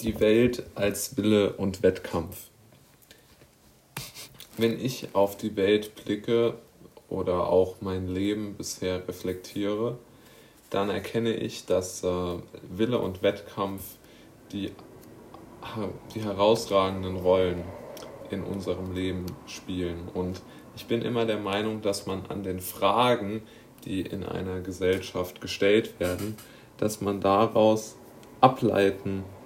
Die Welt als Wille und Wettkampf. Wenn ich auf die Welt blicke oder auch mein Leben bisher reflektiere, dann erkenne ich, dass äh, Wille und Wettkampf die, die herausragenden Rollen in unserem Leben spielen. Und ich bin immer der Meinung, dass man an den Fragen, die in einer Gesellschaft gestellt werden, dass man daraus ableiten kann,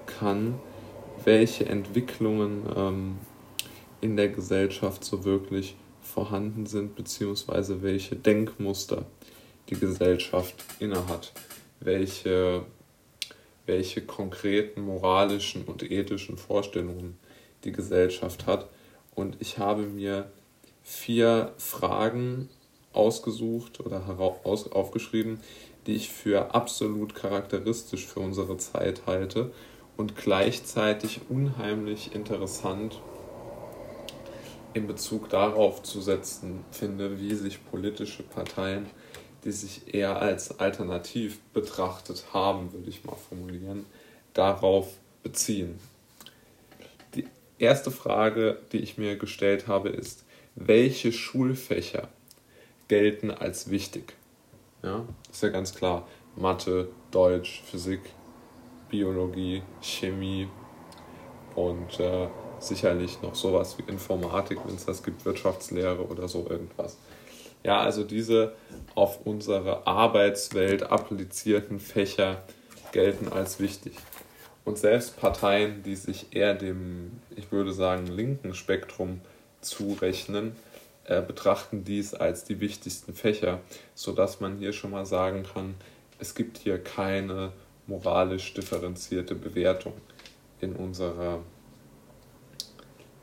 welche Entwicklungen ähm, in der Gesellschaft so wirklich vorhanden sind, beziehungsweise welche Denkmuster die Gesellschaft innehat, welche, welche konkreten moralischen und ethischen Vorstellungen die Gesellschaft hat. Und ich habe mir vier Fragen ausgesucht oder aufgeschrieben, die ich für absolut charakteristisch für unsere Zeit halte und gleichzeitig unheimlich interessant in Bezug darauf zu setzen finde, wie sich politische Parteien, die sich eher als alternativ betrachtet haben, würde ich mal formulieren, darauf beziehen. Die erste Frage, die ich mir gestellt habe, ist, welche Schulfächer gelten als wichtig? Ja, ist ja ganz klar. Mathe, Deutsch, Physik, Biologie, Chemie und äh, sicherlich noch sowas wie Informatik, wenn es das gibt, Wirtschaftslehre oder so irgendwas. Ja, also diese auf unsere Arbeitswelt applizierten Fächer gelten als wichtig. Und selbst Parteien, die sich eher dem, ich würde sagen, linken Spektrum zurechnen, äh, betrachten dies als die wichtigsten Fächer, sodass man hier schon mal sagen kann, es gibt hier keine moralisch differenzierte Bewertung in unserer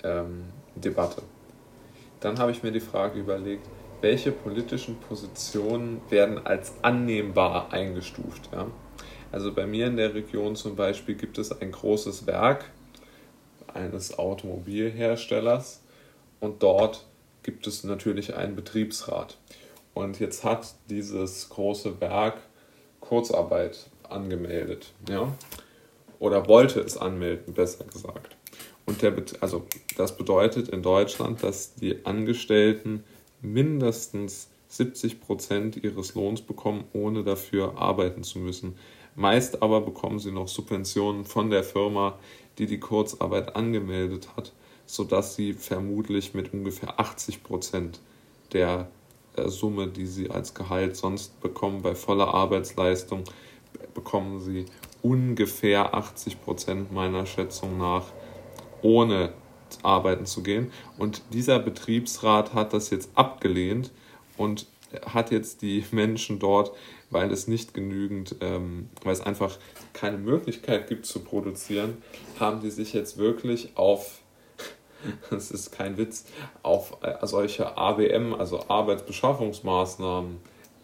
ähm, Debatte. Dann habe ich mir die Frage überlegt, welche politischen Positionen werden als annehmbar eingestuft. Ja? Also bei mir in der Region zum Beispiel gibt es ein großes Werk eines Automobilherstellers und dort gibt es natürlich einen Betriebsrat. Und jetzt hat dieses große Werk Kurzarbeit angemeldet, ja, oder wollte es anmelden, besser gesagt. Und der, also das bedeutet in Deutschland, dass die Angestellten mindestens 70 Prozent ihres Lohns bekommen, ohne dafür arbeiten zu müssen. Meist aber bekommen sie noch Subventionen von der Firma, die die Kurzarbeit angemeldet hat, sodass sie vermutlich mit ungefähr 80 Prozent der äh, Summe, die sie als Gehalt sonst bekommen, bei voller Arbeitsleistung, bekommen sie ungefähr 80 Prozent meiner Schätzung nach ohne arbeiten zu gehen. Und dieser Betriebsrat hat das jetzt abgelehnt und hat jetzt die Menschen dort, weil es nicht genügend, ähm, weil es einfach keine Möglichkeit gibt zu produzieren, haben die sich jetzt wirklich auf, das ist kein Witz, auf äh, solche ABM, also Arbeitsbeschaffungsmaßnahmen,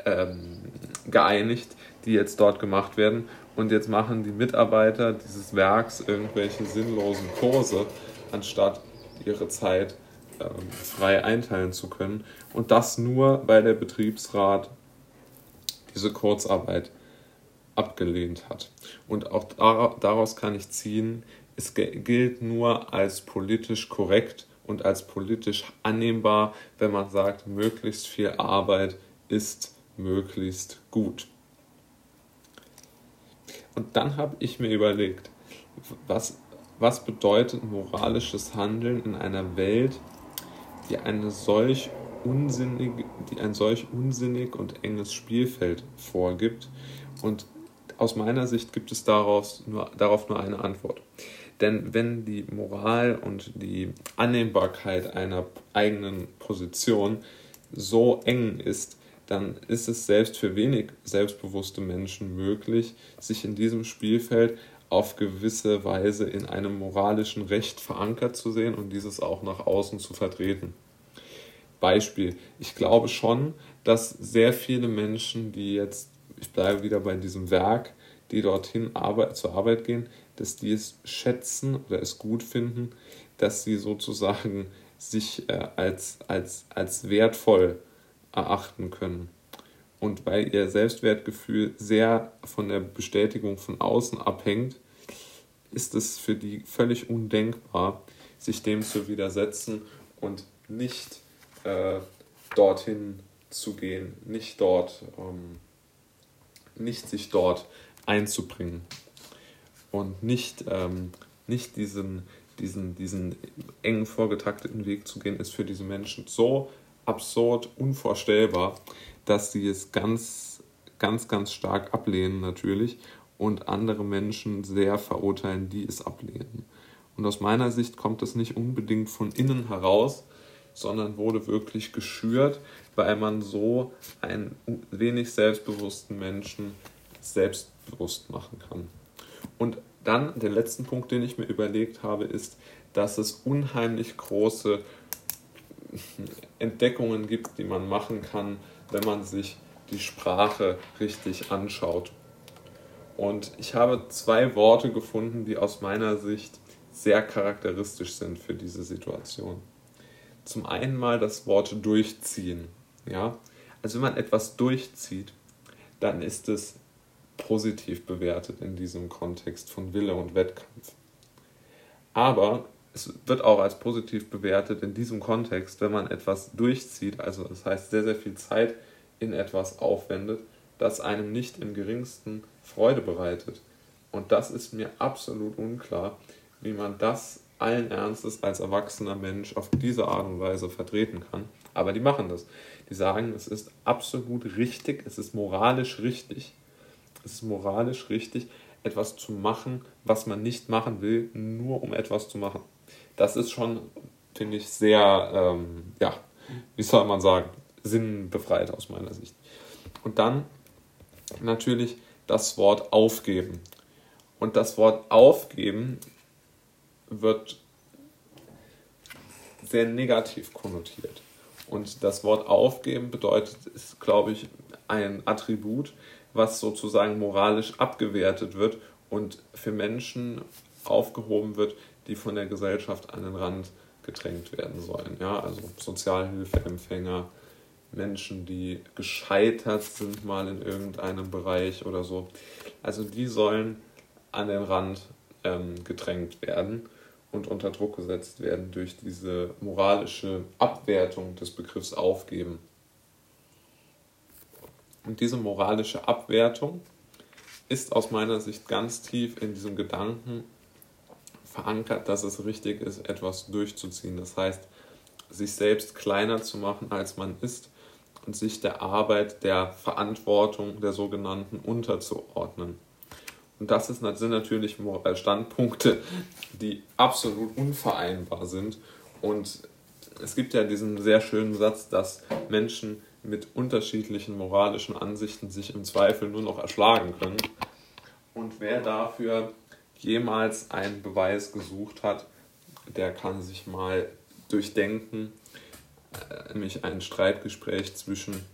ähm, geeinigt, die jetzt dort gemacht werden. Und jetzt machen die Mitarbeiter dieses Werks irgendwelche sinnlosen Kurse, anstatt ihre Zeit ähm, frei einteilen zu können. Und das nur, weil der Betriebsrat diese Kurzarbeit abgelehnt hat. Und auch daraus kann ich ziehen, es gilt nur als politisch korrekt und als politisch annehmbar, wenn man sagt, möglichst viel Arbeit ist möglichst gut. Und dann habe ich mir überlegt, was, was bedeutet moralisches Handeln in einer Welt, die eine solch unsinnig, die ein solch unsinnig und enges Spielfeld vorgibt. Und aus meiner Sicht gibt es daraus nur, darauf nur eine Antwort. Denn wenn die Moral und die Annehmbarkeit einer eigenen Position so eng ist, dann ist es selbst für wenig selbstbewusste Menschen möglich, sich in diesem Spielfeld auf gewisse Weise in einem moralischen Recht verankert zu sehen und dieses auch nach außen zu vertreten. Beispiel, ich glaube schon, dass sehr viele Menschen, die jetzt, ich bleibe wieder bei diesem Werk, die dorthin Arbeit, zur Arbeit gehen, dass die es schätzen oder es gut finden, dass sie sozusagen sich äh, als, als, als wertvoll erachten können. Und weil ihr Selbstwertgefühl sehr von der Bestätigung von außen abhängt, ist es für die völlig undenkbar, sich dem zu widersetzen und nicht äh, dorthin zu gehen, nicht dort, ähm, nicht sich dort einzubringen und nicht, ähm, nicht diesen, diesen, diesen engen vorgetakteten Weg zu gehen, ist für diese Menschen so absurd, unvorstellbar, dass sie es ganz, ganz, ganz stark ablehnen natürlich und andere Menschen sehr verurteilen, die es ablehnen. Und aus meiner Sicht kommt das nicht unbedingt von innen heraus, sondern wurde wirklich geschürt, weil man so einen wenig selbstbewussten Menschen selbstbewusst machen kann. Und dann der letzte Punkt, den ich mir überlegt habe, ist, dass es unheimlich große Entdeckungen gibt, die man machen kann, wenn man sich die Sprache richtig anschaut. Und ich habe zwei Worte gefunden, die aus meiner Sicht sehr charakteristisch sind für diese Situation. Zum einen mal das Wort durchziehen. Ja? Also wenn man etwas durchzieht, dann ist es positiv bewertet in diesem Kontext von Wille und Wettkampf. Aber es wird auch als positiv bewertet in diesem Kontext, wenn man etwas durchzieht, also das heißt sehr, sehr viel Zeit in etwas aufwendet, das einem nicht im geringsten Freude bereitet. Und das ist mir absolut unklar, wie man das allen Ernstes als erwachsener Mensch auf diese Art und Weise vertreten kann. Aber die machen das. Die sagen, es ist absolut richtig, es ist moralisch richtig. Es ist moralisch richtig, etwas zu machen, was man nicht machen will, nur um etwas zu machen. Das ist schon, finde ich, sehr, ähm, ja, wie soll man sagen, sinnbefreit aus meiner Sicht. Und dann natürlich das Wort aufgeben. Und das Wort aufgeben wird sehr negativ konnotiert. Und das Wort aufgeben bedeutet, ist, glaube ich, ein Attribut, was sozusagen moralisch abgewertet wird und für Menschen aufgehoben wird, die von der Gesellschaft an den Rand gedrängt werden sollen. Ja, also Sozialhilfeempfänger, Menschen, die gescheitert sind mal in irgendeinem Bereich oder so. Also die sollen an den Rand ähm, gedrängt werden und unter Druck gesetzt werden durch diese moralische Abwertung des Begriffs aufgeben. Und diese moralische Abwertung ist aus meiner Sicht ganz tief in diesem Gedanken verankert, dass es richtig ist, etwas durchzuziehen. Das heißt, sich selbst kleiner zu machen, als man ist und sich der Arbeit, der Verantwortung der sogenannten unterzuordnen. Und das sind natürlich Standpunkte, die absolut unvereinbar sind. Und es gibt ja diesen sehr schönen Satz, dass Menschen mit unterschiedlichen moralischen Ansichten sich im Zweifel nur noch erschlagen können. Und wer dafür jemals einen Beweis gesucht hat, der kann sich mal durchdenken, äh, nämlich ein Streitgespräch zwischen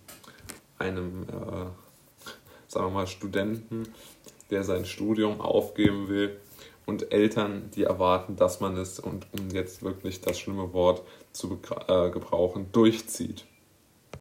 einem, äh, sagen wir mal, Studenten, der sein Studium aufgeben will, und Eltern, die erwarten, dass man es, und um jetzt wirklich das schlimme Wort zu äh, gebrauchen, durchzieht.